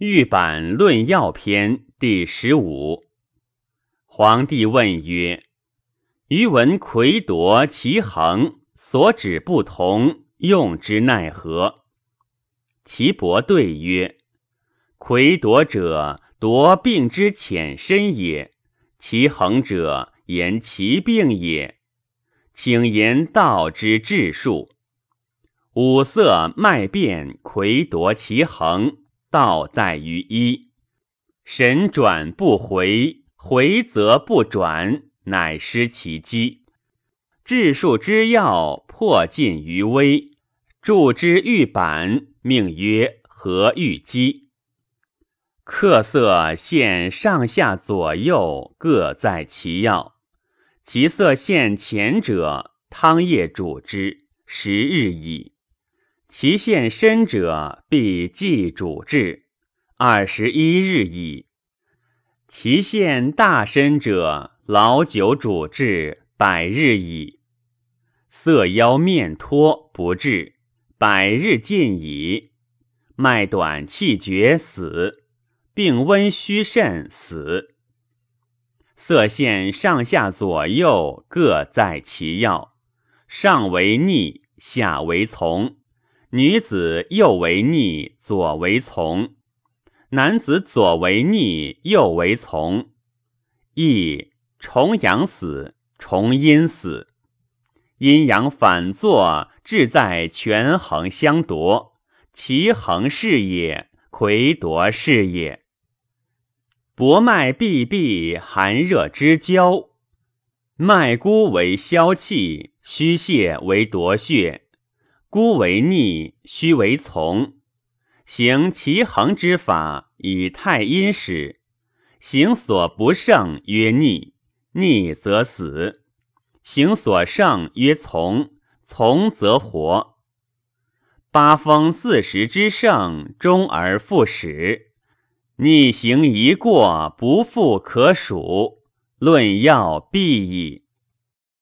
玉版论药篇第十五。皇帝问曰：“余闻魁夺其衡，所指不同，用之奈何？”岐伯对曰：“魁夺者，夺病之浅深也；其衡者，言其病也。请言道之治术。五色脉变，魁夺其衡。”道在于一，神转不回，回则不转，乃失其机。治术之要，破尽于微。助之玉板，命曰何玉机。客色现上下左右，各在其要。其色现前者，汤液煮之，十日矣。其现深者，必祭主治，二十一日矣；其现大深者，老酒主治，百日矣。色腰面脱不治，百日尽矣。脉短气绝死，病温虚甚死。色现上下左右，各在其要，上为逆，下为从。女子右为逆，左为从；男子左为逆，右为从。亦重阳死，重阴死，阴阳反作，志在权衡相夺。其衡是也，魁夺是也。薄脉闭闭，寒热之交，脉孤为消气，虚泄为夺血。孤为逆，虚为从，行其衡之法，以太阴始。行所不胜曰逆，逆则死；行所胜曰从，从则活。八风四时之盛，终而复始。逆行一过，不复可数。论药必矣。